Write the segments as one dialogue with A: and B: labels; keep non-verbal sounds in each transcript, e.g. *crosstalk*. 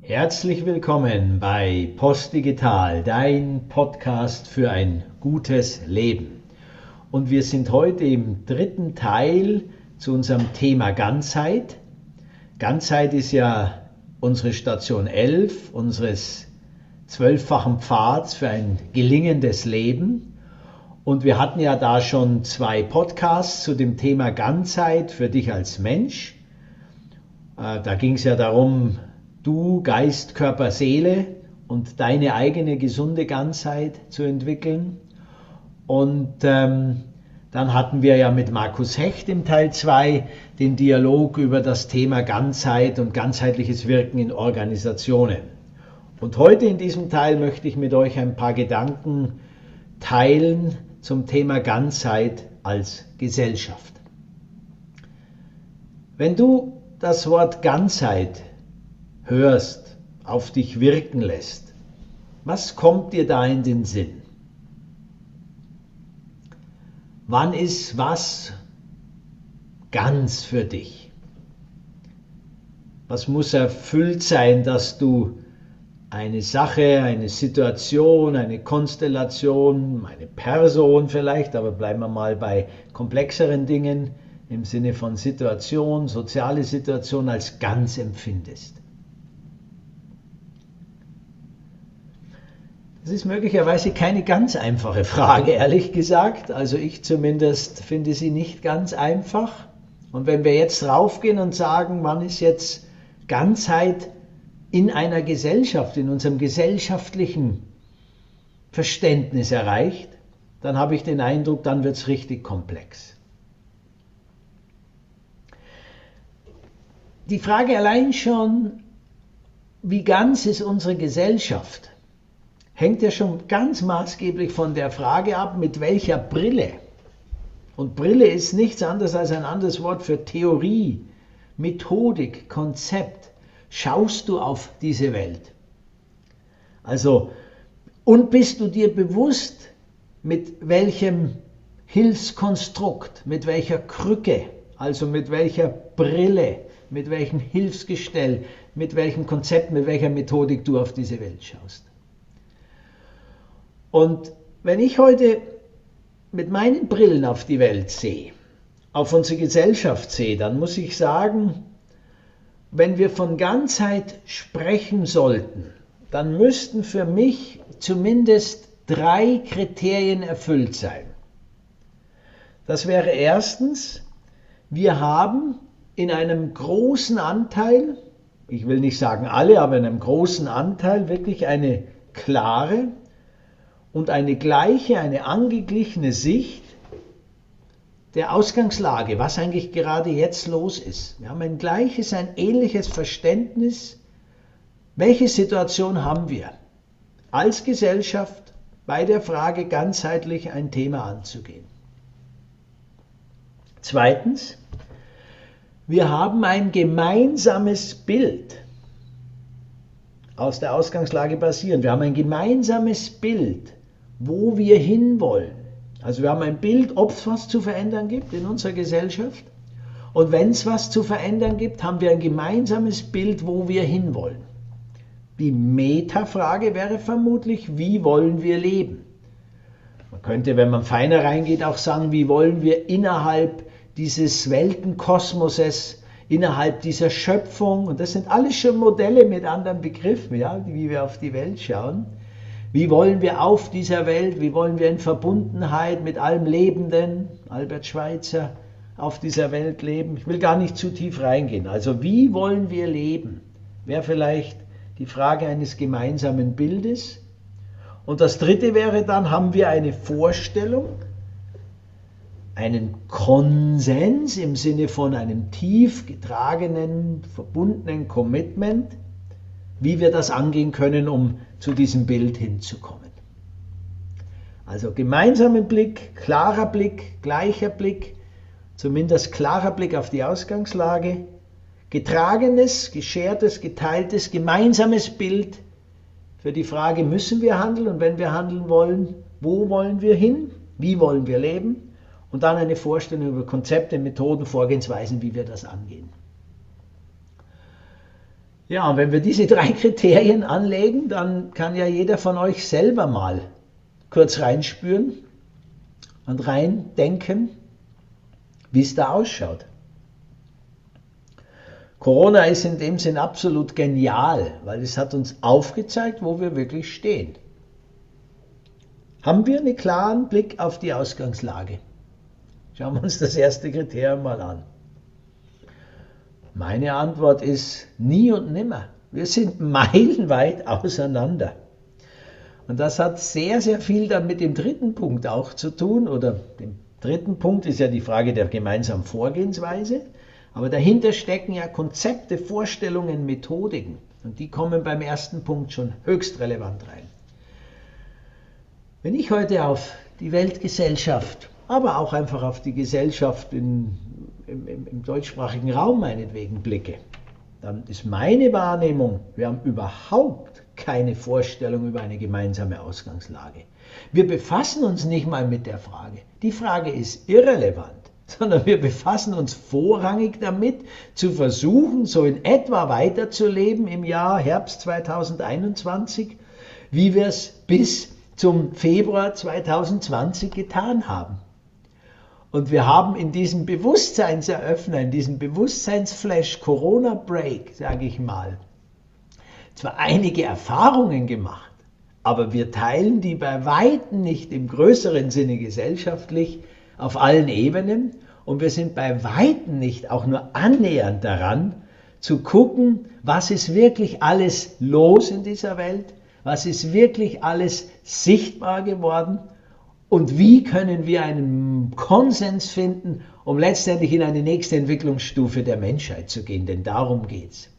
A: Herzlich willkommen bei Postdigital, dein Podcast für ein gutes Leben. Und wir sind heute im dritten Teil zu unserem Thema Ganzheit. Ganzheit ist ja unsere Station 11 unseres zwölffachen Pfads für ein gelingendes Leben. Und wir hatten ja da schon zwei Podcasts zu dem Thema Ganzheit für dich als Mensch. Äh, da ging es ja darum, du, Geist, Körper, Seele und deine eigene gesunde Ganzheit zu entwickeln. Und ähm, dann hatten wir ja mit Markus Hecht im Teil 2 den Dialog über das Thema Ganzheit und ganzheitliches Wirken in Organisationen. Und heute in diesem Teil möchte ich mit euch ein paar Gedanken teilen zum Thema Ganzheit als Gesellschaft. Wenn du das Wort Ganzheit hörst, auf dich wirken lässt, was kommt dir da in den Sinn? Wann ist was ganz für dich? Was muss erfüllt sein, dass du eine Sache, eine Situation, eine Konstellation, eine Person vielleicht, aber bleiben wir mal bei komplexeren Dingen im Sinne von Situation, soziale Situation als ganz empfindest. Das ist möglicherweise keine ganz einfache Frage, ehrlich gesagt. Also ich zumindest finde sie nicht ganz einfach. Und wenn wir jetzt raufgehen und sagen, wann ist jetzt Ganzheit in einer Gesellschaft, in unserem gesellschaftlichen Verständnis erreicht, dann habe ich den Eindruck, dann wird es richtig komplex. Die Frage allein schon, wie ganz ist unsere Gesellschaft, hängt ja schon ganz maßgeblich von der Frage ab, mit welcher Brille. Und Brille ist nichts anderes als ein anderes Wort für Theorie, Methodik, Konzept. Schaust du auf diese Welt? Also, und bist du dir bewusst, mit welchem Hilfskonstrukt, mit welcher Krücke, also mit welcher Brille, mit welchem Hilfsgestell, mit welchem Konzept, mit welcher Methodik du auf diese Welt schaust? Und wenn ich heute mit meinen Brillen auf die Welt sehe, auf unsere Gesellschaft sehe, dann muss ich sagen, wenn wir von Ganzheit sprechen sollten, dann müssten für mich zumindest drei Kriterien erfüllt sein. Das wäre erstens, wir haben in einem großen Anteil, ich will nicht sagen alle, aber in einem großen Anteil wirklich eine klare, und eine gleiche, eine angeglichene Sicht der Ausgangslage, was eigentlich gerade jetzt los ist. Wir haben ein gleiches, ein ähnliches Verständnis, welche Situation haben wir als Gesellschaft bei der Frage ganzheitlich ein Thema anzugehen. Zweitens, wir haben ein gemeinsames Bild aus der Ausgangslage basierend. Wir haben ein gemeinsames Bild wo wir hinwollen. Also wir haben ein Bild, ob es was zu verändern gibt in unserer Gesellschaft. Und wenn es was zu verändern gibt, haben wir ein gemeinsames Bild, wo wir hinwollen. Die Metafrage wäre vermutlich, wie wollen wir leben? Man könnte, wenn man feiner reingeht, auch sagen, wie wollen wir innerhalb dieses Weltenkosmoses, innerhalb dieser Schöpfung, und das sind alles schon Modelle mit anderen Begriffen, ja, wie wir auf die Welt schauen, wie wollen wir auf dieser Welt, wie wollen wir in Verbundenheit mit allem Lebenden, Albert Schweitzer, auf dieser Welt leben? Ich will gar nicht zu tief reingehen. Also wie wollen wir leben? Wäre vielleicht die Frage eines gemeinsamen Bildes. Und das Dritte wäre dann, haben wir eine Vorstellung, einen Konsens im Sinne von einem tief getragenen, verbundenen Commitment, wie wir das angehen können, um zu diesem Bild hinzukommen. Also gemeinsamer Blick, klarer Blick, gleicher Blick, zumindest klarer Blick auf die Ausgangslage, getragenes, geschertes, geteiltes, gemeinsames Bild für die Frage, müssen wir handeln und wenn wir handeln wollen, wo wollen wir hin, wie wollen wir leben und dann eine Vorstellung über Konzepte, Methoden, Vorgehensweisen, wie wir das angehen. Ja, und wenn wir diese drei *laughs* Kriterien anlegen, dann kann ja jeder von euch selber mal kurz reinspüren und reindenken, wie es da ausschaut. Corona ist in dem Sinn absolut genial, weil es hat uns aufgezeigt, wo wir wirklich stehen. Haben wir einen klaren Blick auf die Ausgangslage? Schauen wir uns das erste Kriterium mal an. Meine Antwort ist nie und nimmer. Wir sind *laughs* meilenweit auseinander. Und das hat sehr, sehr viel dann mit dem dritten Punkt auch zu tun. Oder dem dritten Punkt ist ja die Frage der gemeinsamen Vorgehensweise. Aber dahinter stecken ja Konzepte, Vorstellungen, Methodiken. Und die kommen beim ersten Punkt schon höchst relevant rein. Wenn ich heute auf die Weltgesellschaft, aber auch einfach auf die Gesellschaft in, im, im, im deutschsprachigen Raum meinetwegen blicke, dann ist meine Wahrnehmung, wir haben überhaupt keine Vorstellung über eine gemeinsame Ausgangslage. Wir befassen uns nicht mal mit der Frage. Die Frage ist irrelevant, *laughs* sondern wir befassen uns vorrangig damit, zu versuchen, so in etwa weiterzuleben im Jahr Herbst 2021, wie wir es bis zum Februar 2020 getan haben. Und wir haben in diesem Bewusstseinseröffner, in diesem Bewusstseinsflash, Corona Break, sage ich mal, zwar einige Erfahrungen gemacht, aber wir teilen die bei weitem nicht im größeren Sinne gesellschaftlich auf allen Ebenen. Und wir sind bei weitem nicht auch nur annähernd daran, zu gucken, was ist wirklich alles los in dieser Welt, was ist wirklich alles sichtbar geworden und wie können wir einen Konsens finden, um letztendlich in eine nächste Entwicklungsstufe der Menschheit zu gehen, denn darum geht's.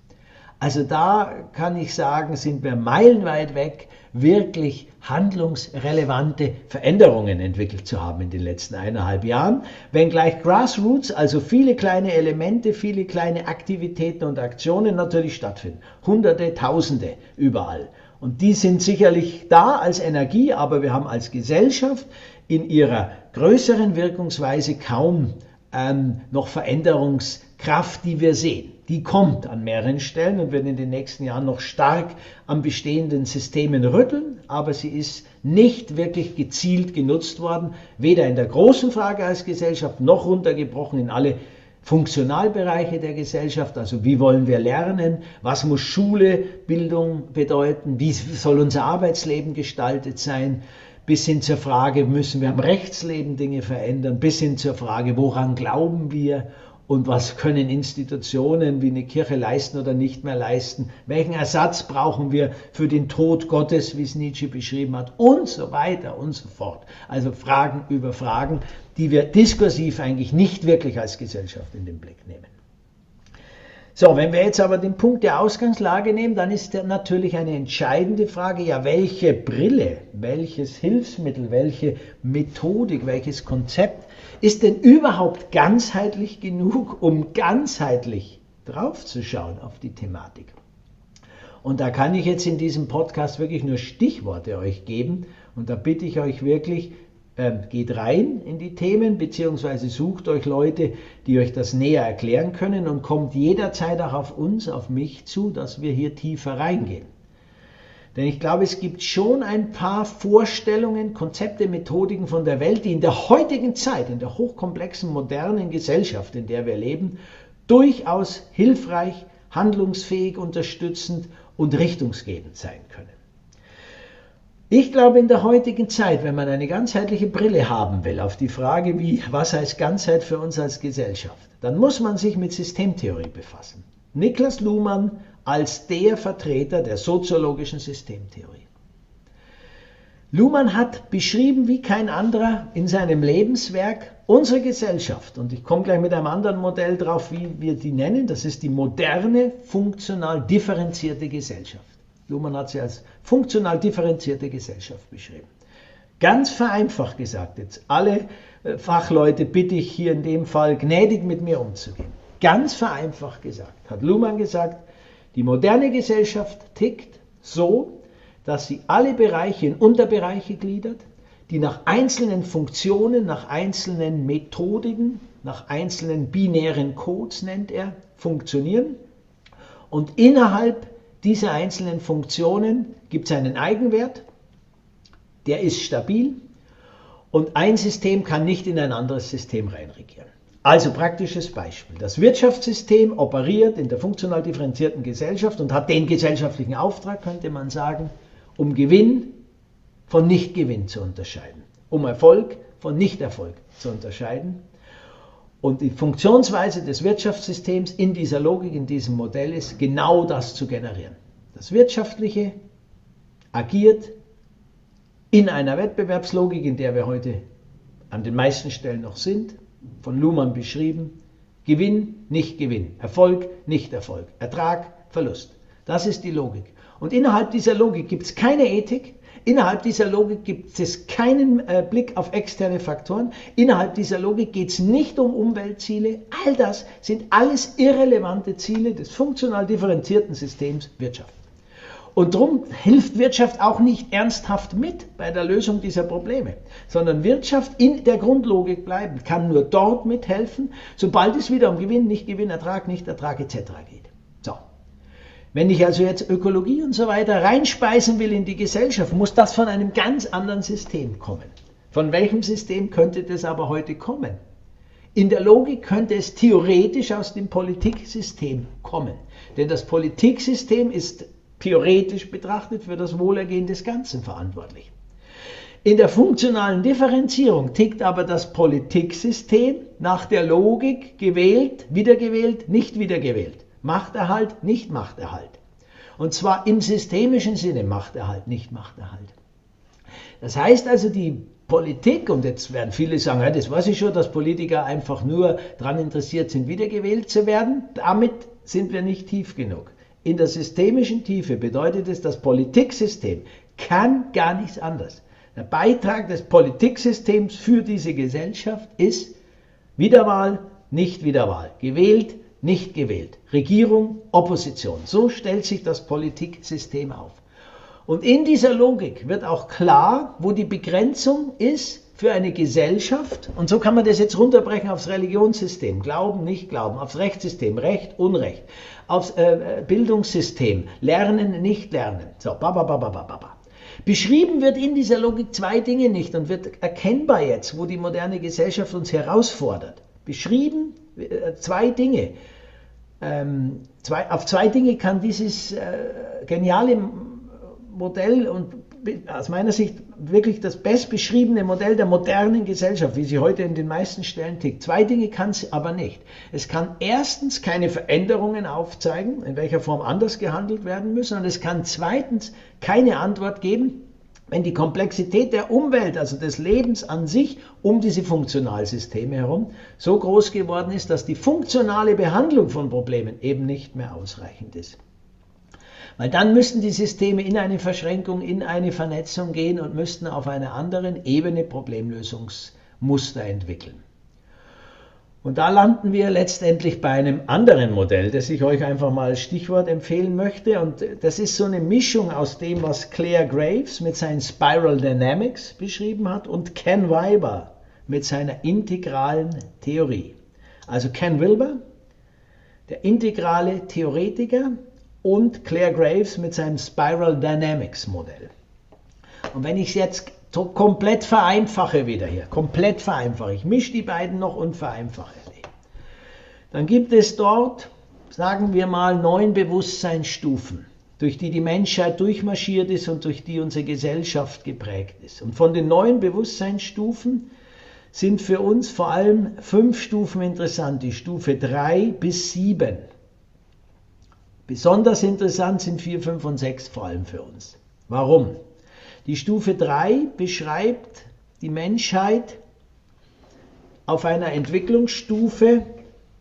A: Also da kann ich sagen, sind wir meilenweit weg, wirklich handlungsrelevante Veränderungen entwickelt zu haben in den letzten eineinhalb Jahren, wenngleich Grassroots, also viele kleine Elemente, viele kleine Aktivitäten und Aktionen natürlich stattfinden. Hunderte, Tausende überall. Und die sind sicherlich da als Energie, aber wir haben als Gesellschaft in ihrer größeren Wirkungsweise kaum ähm, noch Veränderungskraft, die wir sehen. Die kommt an mehreren Stellen und wird in den nächsten Jahren noch stark an bestehenden Systemen rütteln, aber sie ist nicht wirklich gezielt genutzt worden, weder in der großen Frage als Gesellschaft noch runtergebrochen in alle Funktionalbereiche der Gesellschaft, also wie wollen wir lernen, was muss Schule, Bildung bedeuten, wie soll unser Arbeitsleben gestaltet sein, bis hin zur Frage, müssen wir am Rechtsleben Dinge verändern, bis hin zur Frage, woran glauben wir und was können Institutionen wie eine Kirche leisten oder nicht mehr leisten? Welchen Ersatz brauchen wir für den Tod Gottes, wie es Nietzsche beschrieben hat? Und so weiter und so fort. Also Fragen über Fragen, die wir diskursiv eigentlich nicht wirklich als Gesellschaft in den Blick nehmen. So, wenn wir jetzt aber den Punkt der Ausgangslage nehmen, dann ist natürlich eine entscheidende Frage, ja, welche Brille, welches Hilfsmittel, welche Methodik, welches Konzept ist denn überhaupt ganzheitlich genug, um ganzheitlich draufzuschauen auf die Thematik? Und da kann ich jetzt in diesem Podcast wirklich nur Stichworte euch geben. Und da bitte ich euch wirklich, geht rein in die Themen, beziehungsweise sucht euch Leute, die euch das näher erklären können und kommt jederzeit auch auf uns, auf mich zu, dass wir hier tiefer reingehen. Denn ich glaube, es gibt schon ein paar Vorstellungen, Konzepte, Methodiken von der Welt, die in der heutigen Zeit, in der hochkomplexen, modernen Gesellschaft, in der wir leben, durchaus hilfreich, handlungsfähig, unterstützend und richtungsgebend sein können. Ich glaube, in der heutigen Zeit, wenn man eine ganzheitliche Brille haben will auf die Frage, wie, was heißt Ganzheit für uns als Gesellschaft, dann muss man sich mit Systemtheorie befassen. Niklas Luhmann als der Vertreter der soziologischen Systemtheorie. Luhmann hat beschrieben wie kein anderer in seinem Lebenswerk unsere Gesellschaft. Und ich komme gleich mit einem anderen Modell drauf, wie wir die nennen. Das ist die moderne, funktional differenzierte Gesellschaft. Luhmann hat sie als funktional differenzierte Gesellschaft beschrieben. Ganz vereinfacht gesagt, jetzt alle äh, Fachleute bitte ich hier in dem Fall gnädig mit mir umzugehen. Ganz vereinfacht gesagt, hat Luhmann gesagt, die moderne Gesellschaft tickt so, dass sie alle Bereiche in Unterbereiche gliedert, die nach einzelnen Funktionen, nach einzelnen Methodiken, nach einzelnen binären Codes nennt er, funktionieren und innerhalb dieser einzelnen Funktionen gibt es einen Eigenwert, der ist stabil und ein System kann nicht in ein anderes System reinregieren. Also praktisches Beispiel. Das Wirtschaftssystem operiert in der funktional differenzierten Gesellschaft und hat den gesellschaftlichen Auftrag, könnte man sagen, um Gewinn von Nichtgewinn zu unterscheiden, um Erfolg von Nichterfolg zu unterscheiden. Und die Funktionsweise des Wirtschaftssystems in dieser Logik, in diesem Modell ist, genau das zu generieren. Das Wirtschaftliche agiert in einer Wettbewerbslogik, in der wir heute an den meisten Stellen noch sind, von Luhmann beschrieben, Gewinn, nicht Gewinn, Erfolg, nicht Erfolg, Ertrag, Verlust. Das ist die Logik. Und innerhalb dieser Logik gibt es keine Ethik, innerhalb dieser Logik gibt es keinen äh, Blick auf externe Faktoren, innerhalb dieser Logik geht es nicht um Umweltziele, all das sind alles irrelevante Ziele des funktional differenzierten Systems Wirtschaft. Und darum hilft Wirtschaft auch nicht ernsthaft mit bei der Lösung dieser Probleme, sondern Wirtschaft in der Grundlogik bleiben, kann nur dort mithelfen, sobald es wieder um Gewinn, nicht Gewinn, Ertrag, nicht Ertrag etc. geht. Wenn ich also jetzt Ökologie und so weiter reinspeisen will in die Gesellschaft, muss das von einem ganz anderen System kommen. Von welchem System könnte das aber heute kommen? In der Logik könnte es theoretisch aus dem Politiksystem kommen. Denn das Politiksystem ist theoretisch betrachtet für das Wohlergehen des Ganzen verantwortlich. In der funktionalen Differenzierung tickt aber das Politiksystem nach der Logik gewählt, wiedergewählt, nicht wiedergewählt. Machterhalt, nicht Machterhalt. Und zwar im systemischen Sinne Machterhalt, nicht Machterhalt. Das heißt also, die Politik, und jetzt werden viele sagen, das weiß ich schon, dass Politiker einfach nur daran interessiert sind, wiedergewählt zu werden, damit sind wir nicht tief genug. In der systemischen Tiefe bedeutet es, das Politiksystem kann gar nichts anderes. Der Beitrag des Politiksystems für diese Gesellschaft ist Wiederwahl, nicht Wiederwahl, gewählt, nicht gewählt, Regierung, Opposition. So stellt sich das Politiksystem auf. Und in dieser Logik wird auch klar, wo die Begrenzung ist für eine Gesellschaft. Und so kann man das jetzt runterbrechen aufs Religionssystem. Glauben, nicht glauben, aufs Rechtssystem, Recht, Unrecht, aufs äh, Bildungssystem, Lernen, nicht lernen. So, ba, ba, ba, ba, ba, ba. Beschrieben wird in dieser Logik zwei Dinge nicht und wird erkennbar jetzt, wo die moderne Gesellschaft uns herausfordert. Beschrieben äh, zwei Dinge. Ähm, zwei, auf zwei Dinge kann dieses äh, geniale Modell und aus meiner Sicht wirklich das bestbeschriebene Modell der modernen Gesellschaft, wie sie heute in den meisten Stellen tickt. Zwei Dinge kann es aber nicht. Es kann erstens keine Veränderungen aufzeigen, in welcher Form anders gehandelt werden müssen, und es kann zweitens keine Antwort geben, wenn die Komplexität der Umwelt, also des Lebens an sich um diese Funktionalsysteme herum, so groß geworden ist, dass die funktionale Behandlung von Problemen eben nicht mehr ausreichend ist. Weil dann müssten die Systeme in eine Verschränkung, in eine Vernetzung gehen und müssten auf einer anderen Ebene Problemlösungsmuster entwickeln. Und da landen wir letztendlich bei einem anderen Modell, das ich euch einfach mal als Stichwort empfehlen möchte. Und das ist so eine Mischung aus dem, was Claire Graves mit seinen Spiral Dynamics beschrieben hat und Ken Wilber mit seiner integralen Theorie. Also Ken Wilber, der integrale Theoretiker, und Claire Graves mit seinem Spiral Dynamics Modell. Und wenn ich es jetzt komplett vereinfache wieder hier, komplett vereinfache, ich mische die beiden noch und vereinfache sie, dann gibt es dort, sagen wir mal, neun Bewusstseinsstufen, durch die die Menschheit durchmarschiert ist und durch die unsere Gesellschaft geprägt ist. Und von den neun Bewusstseinsstufen sind für uns vor allem fünf Stufen interessant, die Stufe drei bis sieben. Besonders interessant sind 4, 5 und 6 vor allem für uns. Warum? Die Stufe 3 beschreibt die Menschheit auf einer Entwicklungsstufe,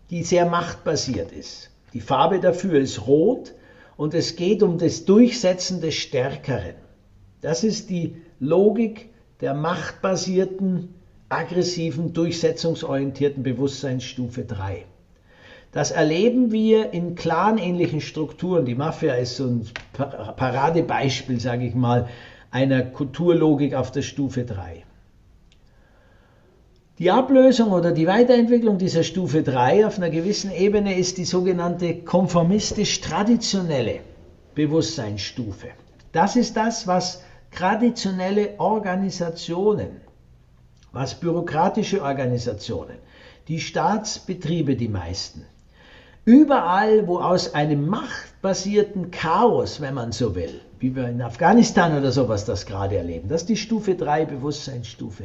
A: die sehr machtbasiert ist. Die Farbe dafür ist rot und es geht um das Durchsetzen des Stärkeren. Das ist die Logik der machtbasierten, aggressiven, durchsetzungsorientierten Bewusstseinsstufe 3. Das erleben wir in clanähnlichen Strukturen. Die Mafia ist so ein Paradebeispiel, sage ich mal, einer Kulturlogik auf der Stufe 3. Die Ablösung oder die Weiterentwicklung dieser Stufe 3 auf einer gewissen Ebene ist die sogenannte konformistisch-traditionelle Bewusstseinsstufe. Das ist das, was traditionelle Organisationen, was bürokratische Organisationen, die Staatsbetriebe, die meisten, überall, wo aus einem machtbasierten Chaos, wenn man so will, wie wir in Afghanistan oder sowas das gerade erleben, das ist die Stufe 3 Bewusstseinsstufe,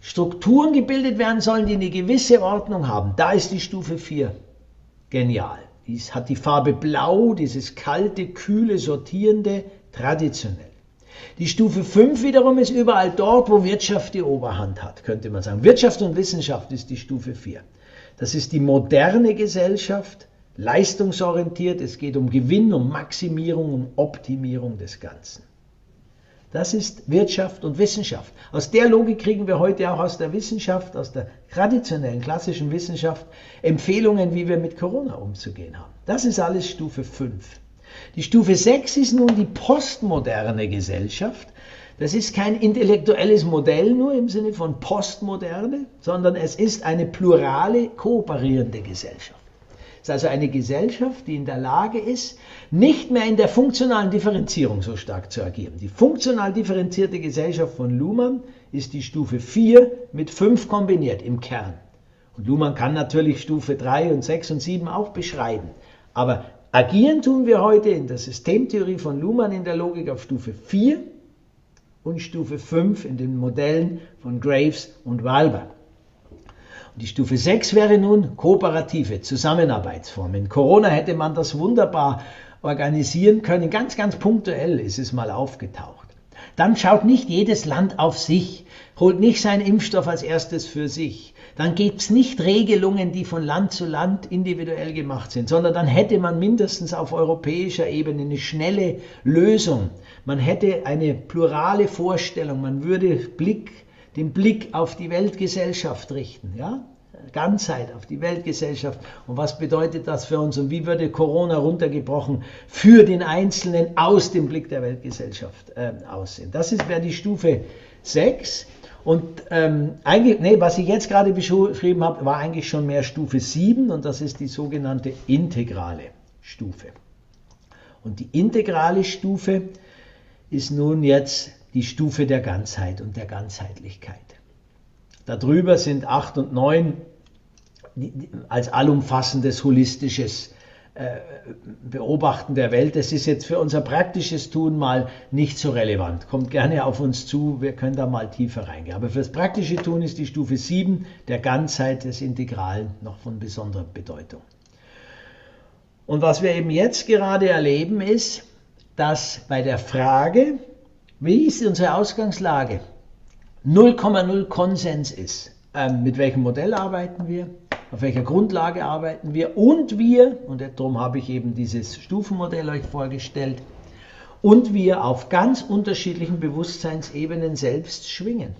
A: Strukturen gebildet werden sollen, die eine gewisse Ordnung haben, da ist die Stufe 4 genial. Dies hat die Farbe Blau, dieses kalte, kühle, sortierende, traditionell. Die Stufe 5 wiederum ist überall dort, wo Wirtschaft die Oberhand hat, könnte man sagen. Wirtschaft und Wissenschaft ist die Stufe 4. Das ist die moderne Gesellschaft, leistungsorientiert. Es geht um Gewinn, um Maximierung, um Optimierung des Ganzen. Das ist Wirtschaft und Wissenschaft. Aus der Logik kriegen wir heute auch aus der Wissenschaft, aus der traditionellen, klassischen Wissenschaft Empfehlungen, wie wir mit Corona umzugehen haben. Das ist alles Stufe 5. Die Stufe 6 ist nun die postmoderne Gesellschaft. Das ist kein intellektuelles Modell nur im Sinne von Postmoderne, sondern es ist eine plurale, kooperierende Gesellschaft. Es ist also eine Gesellschaft, die in der Lage ist, nicht mehr in der funktionalen Differenzierung so stark zu agieren. Die funktional differenzierte Gesellschaft von Luhmann ist die Stufe 4 mit 5 kombiniert im Kern. Und Luhmann kann natürlich Stufe 3 und 6 und 7 auch beschreiben. Aber agieren tun wir heute in der Systemtheorie von Luhmann in der Logik auf Stufe 4 und Stufe 5 in den Modellen von Graves und Walber. Die Stufe 6 wäre nun kooperative Zusammenarbeitsformen. Corona hätte man das wunderbar organisieren können. Ganz, ganz punktuell ist es mal aufgetaucht. Dann schaut nicht jedes Land auf sich, holt nicht seinen Impfstoff als erstes für sich. Dann gibt es nicht Regelungen, die von Land zu Land individuell gemacht sind, sondern dann hätte man mindestens auf europäischer Ebene eine schnelle Lösung. Man hätte eine plurale Vorstellung, man würde Blick den Blick auf die Weltgesellschaft richten, ja? Ganzheit auf die Weltgesellschaft. Und was bedeutet das für uns? Und wie würde Corona runtergebrochen für den Einzelnen aus dem Blick der Weltgesellschaft äh, aussehen? Das wäre die Stufe 6. Und ähm, eigentlich, nee, was ich jetzt gerade beschrieben habe, war eigentlich schon mehr Stufe 7 und das ist die sogenannte integrale Stufe. Und die integrale Stufe ist nun jetzt die Stufe der Ganzheit und der Ganzheitlichkeit. Darüber sind 8 und 9 als allumfassendes, holistisches äh, Beobachten der Welt. Das ist jetzt für unser praktisches Tun mal nicht so relevant. Kommt gerne auf uns zu, wir können da mal tiefer reingehen. Aber fürs praktische Tun ist die Stufe 7 der Ganzheit des Integralen noch von besonderer Bedeutung. Und was wir eben jetzt gerade erleben, ist, dass bei der Frage, wie ist unsere Ausgangslage? 0,0 Konsens ist. Ähm, mit welchem Modell arbeiten wir? Auf welcher Grundlage arbeiten wir? Und wir, und darum habe ich eben dieses Stufenmodell euch vorgestellt, und wir auf ganz unterschiedlichen Bewusstseinsebenen selbst schwingen.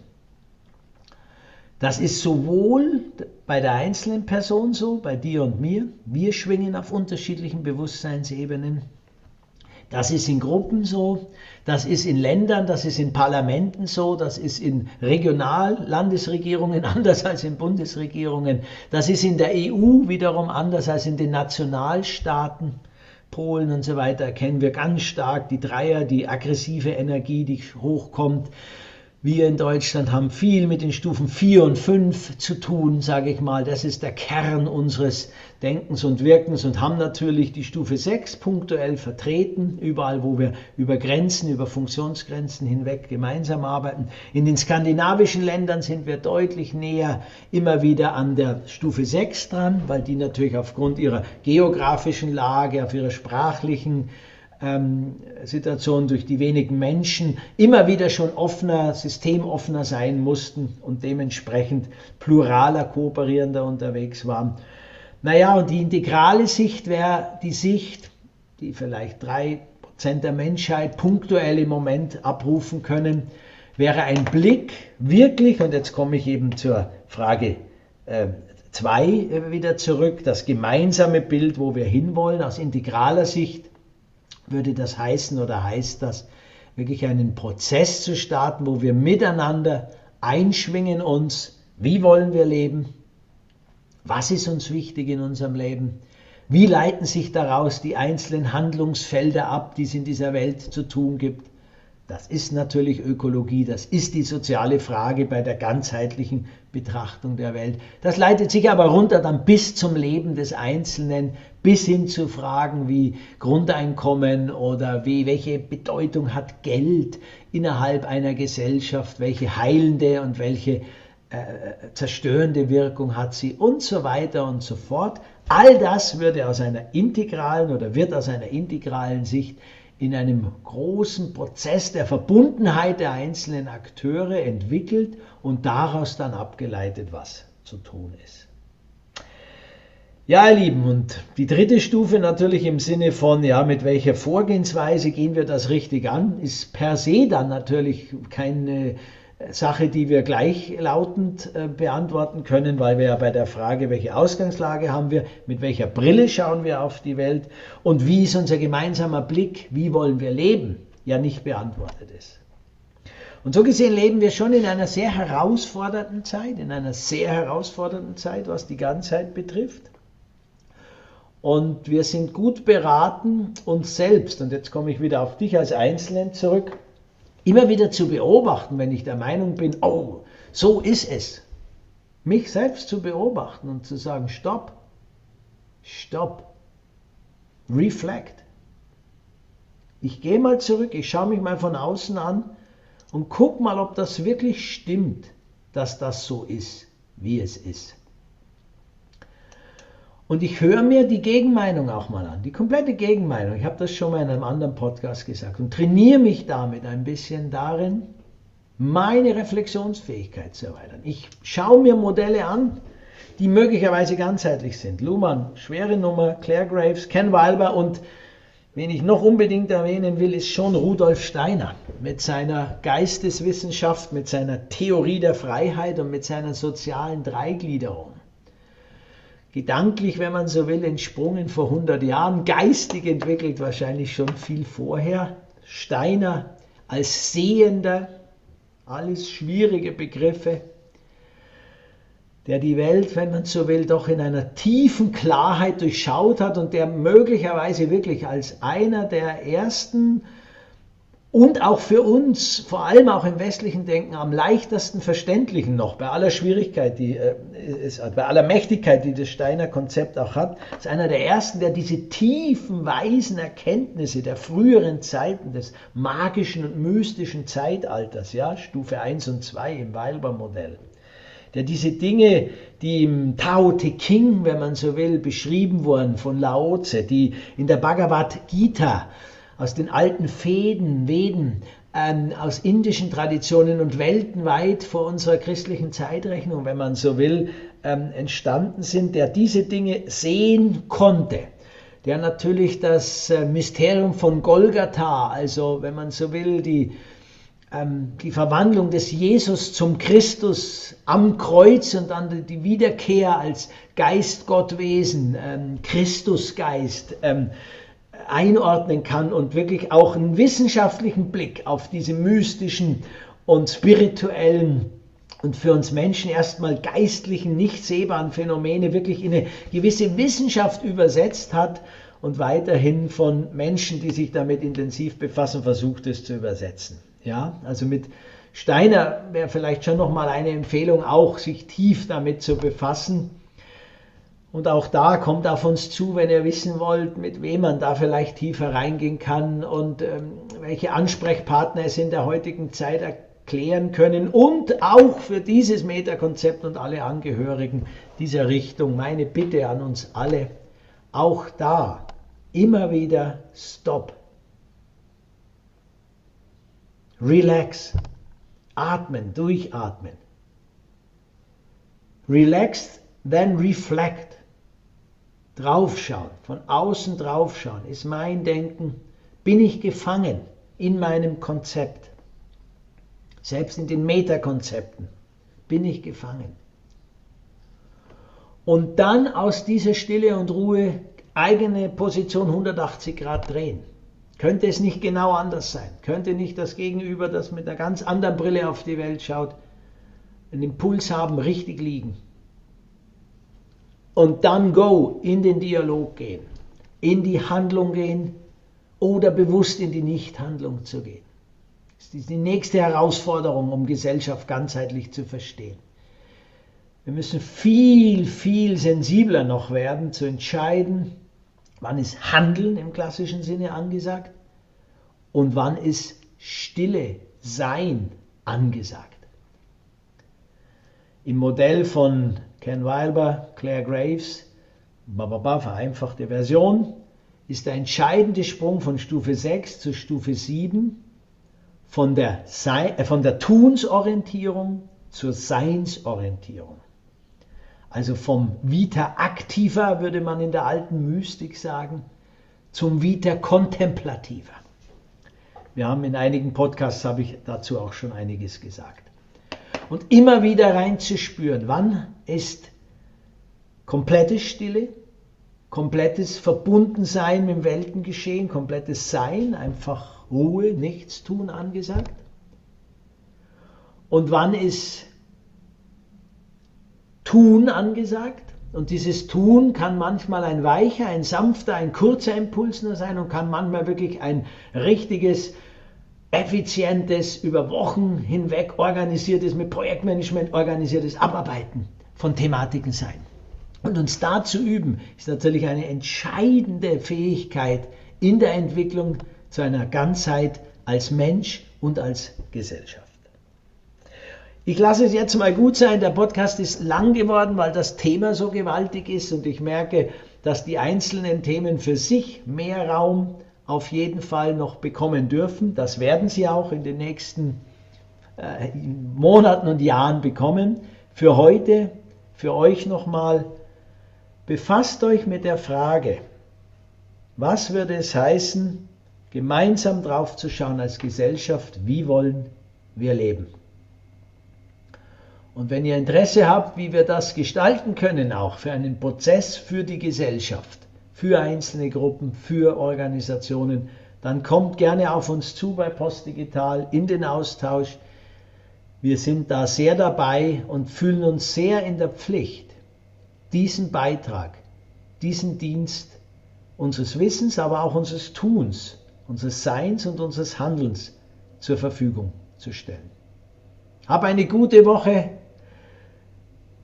A: Das ist sowohl bei der einzelnen Person so, bei dir und mir. Wir schwingen auf unterschiedlichen Bewusstseinsebenen. Das ist in Gruppen so, das ist in Ländern, das ist in Parlamenten so, das ist in Regional-Landesregierungen *laughs* anders als in Bundesregierungen, das ist in der EU wiederum anders als in den Nationalstaaten. Polen und so weiter erkennen wir ganz stark die Dreier, die aggressive Energie, die hochkommt. Wir in Deutschland haben viel mit den Stufen 4 und 5 zu tun, sage ich mal. Das ist der Kern unseres Denkens und Wirkens und haben natürlich die Stufe 6 punktuell vertreten, überall, wo wir über Grenzen, über Funktionsgrenzen hinweg gemeinsam arbeiten. In den skandinavischen Ländern sind wir deutlich näher immer wieder an der Stufe 6 dran, weil die natürlich aufgrund ihrer geografischen Lage, auf ihrer sprachlichen ähm, Situation durch die wenigen Menschen immer wieder schon offener, systemoffener sein mussten und dementsprechend pluraler, kooperierender unterwegs waren. Naja, und die integrale Sicht wäre die Sicht, die vielleicht drei Prozent der Menschheit punktuell im Moment abrufen können, wäre ein Blick wirklich, und jetzt komme ich eben zur Frage 2 äh, wieder zurück, das gemeinsame Bild, wo wir hinwollen, aus integraler Sicht würde das heißen oder heißt das, wirklich einen Prozess zu starten, wo wir miteinander einschwingen uns, wie wollen wir leben, was ist uns wichtig in unserem Leben, Wie leiten sich daraus die einzelnen Handlungsfelder ab, die es in dieser Welt zu tun gibt? Das ist natürlich Ökologie, das ist die soziale Frage bei der ganzheitlichen Betrachtung der Welt. Das leitet sich aber runter dann bis zum Leben des Einzelnen, bis hin zu Fragen wie Grundeinkommen oder wie, welche Bedeutung hat Geld innerhalb einer Gesellschaft, welche heilende und welche äh, zerstörende Wirkung hat sie und so weiter und so fort. All das würde aus einer integralen oder wird aus einer integralen Sicht in einem großen Prozess der Verbundenheit der einzelnen Akteure entwickelt und daraus dann abgeleitet, was zu tun ist. Ja, ihr Lieben, und die dritte Stufe natürlich im Sinne von, ja, mit welcher Vorgehensweise gehen wir das richtig an, ist per se dann natürlich keine Sache, die wir gleichlautend äh, beantworten können, weil wir ja bei der Frage, welche Ausgangslage haben wir, mit welcher Brille schauen wir auf die Welt und wie ist unser gemeinsamer Blick, wie wollen wir leben, ja nicht beantwortet ist. Und so gesehen leben wir schon in einer sehr herausfordernden Zeit, in einer sehr herausfordernden Zeit, was die Ganzheit betrifft. Und wir sind gut beraten, uns selbst, und jetzt komme ich wieder auf dich als Einzelnen zurück, immer wieder zu beobachten, wenn ich der Meinung bin, oh, so ist es. Mich selbst zu beobachten und zu sagen, stopp, stopp, reflect. Ich gehe mal zurück, ich schaue mich mal von außen an und guck mal, ob das wirklich stimmt, dass das so ist, wie es ist. Und ich höre mir die Gegenmeinung auch mal an, die komplette Gegenmeinung. Ich habe das schon mal in einem anderen Podcast gesagt und trainiere mich damit ein bisschen darin, meine Reflexionsfähigkeit zu erweitern. Ich schaue mir Modelle an, die möglicherweise ganzheitlich sind. Luhmann, schwere Nummer, Claire Graves, Ken Wilber und wen ich noch unbedingt erwähnen will, ist schon Rudolf Steiner mit seiner Geisteswissenschaft, mit seiner Theorie der Freiheit und mit seiner sozialen Dreigliederung gedanklich, wenn man so will, entsprungen vor 100 Jahren, geistig entwickelt wahrscheinlich schon viel vorher. Steiner als Sehender, alles schwierige Begriffe, der die Welt, wenn man so will, doch in einer tiefen Klarheit durchschaut hat und der möglicherweise wirklich als einer der ersten und auch für uns, vor allem auch im westlichen Denken, am leichtesten verständlichen noch, bei aller Schwierigkeit, die äh, es hat, bei aller Mächtigkeit, die das Steiner Konzept auch hat, ist einer der ersten, der diese tiefen, weisen Erkenntnisse der früheren Zeiten, des magischen und mystischen Zeitalters, ja, Stufe 1 und 2 im Weilber-Modell, der diese Dinge, die im Tao Te Ching, wenn man so will, beschrieben wurden von Lao Tse, die in der Bhagavad Gita aus den alten Fäden, Veden, ähm, aus indischen Traditionen und weltweit vor unserer christlichen Zeitrechnung, wenn man so will, ähm, entstanden sind, der diese Dinge sehen konnte. Der natürlich das äh, Mysterium von Golgatha, also wenn man so will, die, ähm, die Verwandlung des Jesus zum Christus am Kreuz und dann die Wiederkehr als Geist Gottwesen, ähm, Christusgeist, ähm, einordnen kann und wirklich auch einen wissenschaftlichen Blick auf diese mystischen und spirituellen und für uns Menschen erstmal geistlichen, nicht sehbaren Phänomene wirklich in eine gewisse Wissenschaft übersetzt hat und weiterhin von Menschen, die sich damit intensiv befassen, versucht es zu übersetzen. Ja, also mit Steiner wäre vielleicht schon noch mal eine Empfehlung, auch sich tief damit zu befassen und auch da kommt auf uns zu, wenn ihr wissen wollt, mit wem man da vielleicht tiefer reingehen kann und ähm, welche Ansprechpartner es in der heutigen Zeit erklären können. Und auch für dieses Metakonzept und alle Angehörigen dieser Richtung meine Bitte an uns alle, auch da immer wieder Stop. Relax. Atmen, durchatmen. Relax, then reflect draufschauen, von außen draufschauen, ist mein Denken, bin ich gefangen in meinem Konzept. Selbst in den Metakonzepten bin ich gefangen. Und dann aus dieser Stille und Ruhe eigene Position 180 Grad drehen. Könnte es nicht genau anders sein? Könnte nicht das Gegenüber, das mit einer ganz anderen Brille auf die Welt schaut, einen Impuls haben, richtig liegen? Und dann go, in den Dialog gehen, in die Handlung gehen oder bewusst in die Nichthandlung zu gehen. Das ist die nächste Herausforderung, um Gesellschaft ganzheitlich zu verstehen. Wir müssen viel, viel sensibler noch werden, zu entscheiden, wann ist Handeln im klassischen Sinne angesagt und wann ist Stille, Sein angesagt. Im Modell von Ken Wilber, Claire Graves, bababa, vereinfachte Version, ist der entscheidende Sprung von Stufe 6 zu Stufe 7 von der, äh, von der Tunsorientierung zur Seinsorientierung. Also vom Vita activa, würde man in der alten Mystik sagen, zum Vita contemplativa. Wir haben in einigen Podcasts, habe ich dazu auch schon einiges gesagt. Und immer wieder reinzuspüren, wann ist komplette Stille, komplettes Verbundensein mit dem Weltengeschehen, komplettes Sein, einfach Ruhe, nichts tun angesagt. Und wann ist Tun angesagt. Und dieses Tun kann manchmal ein weicher, ein sanfter, ein kurzer Impuls nur sein und kann manchmal wirklich ein richtiges, effizientes, über Wochen hinweg organisiertes, mit Projektmanagement organisiertes Abarbeiten von Thematiken sein. Und uns da zu üben, ist natürlich eine entscheidende Fähigkeit in der Entwicklung zu einer Ganzheit als Mensch und als Gesellschaft. Ich lasse es jetzt mal gut sein. Der Podcast ist lang geworden, weil das Thema so gewaltig ist und ich merke, dass die einzelnen Themen für sich mehr Raum auf jeden Fall noch bekommen dürfen. Das werden sie auch in den nächsten äh, Monaten und Jahren bekommen. Für heute, für euch nochmal, befasst euch mit der Frage, was würde es heißen, gemeinsam drauf zu schauen als Gesellschaft, wie wollen wir leben? Und wenn ihr Interesse habt, wie wir das gestalten können, auch für einen Prozess für die Gesellschaft, für einzelne Gruppen, für Organisationen, dann kommt gerne auf uns zu bei Postdigital in den Austausch. Wir sind da sehr dabei und fühlen uns sehr in der Pflicht, diesen Beitrag, diesen Dienst unseres Wissens, aber auch unseres Tuns, unseres Seins und unseres Handelns zur Verfügung zu stellen. Hab eine gute Woche.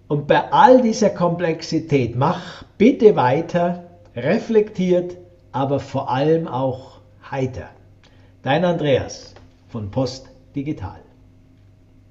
A: Und bei all dieser Komplexität mach bitte weiter, reflektiert, aber vor allem auch heiter. Dein Andreas von Post Digital.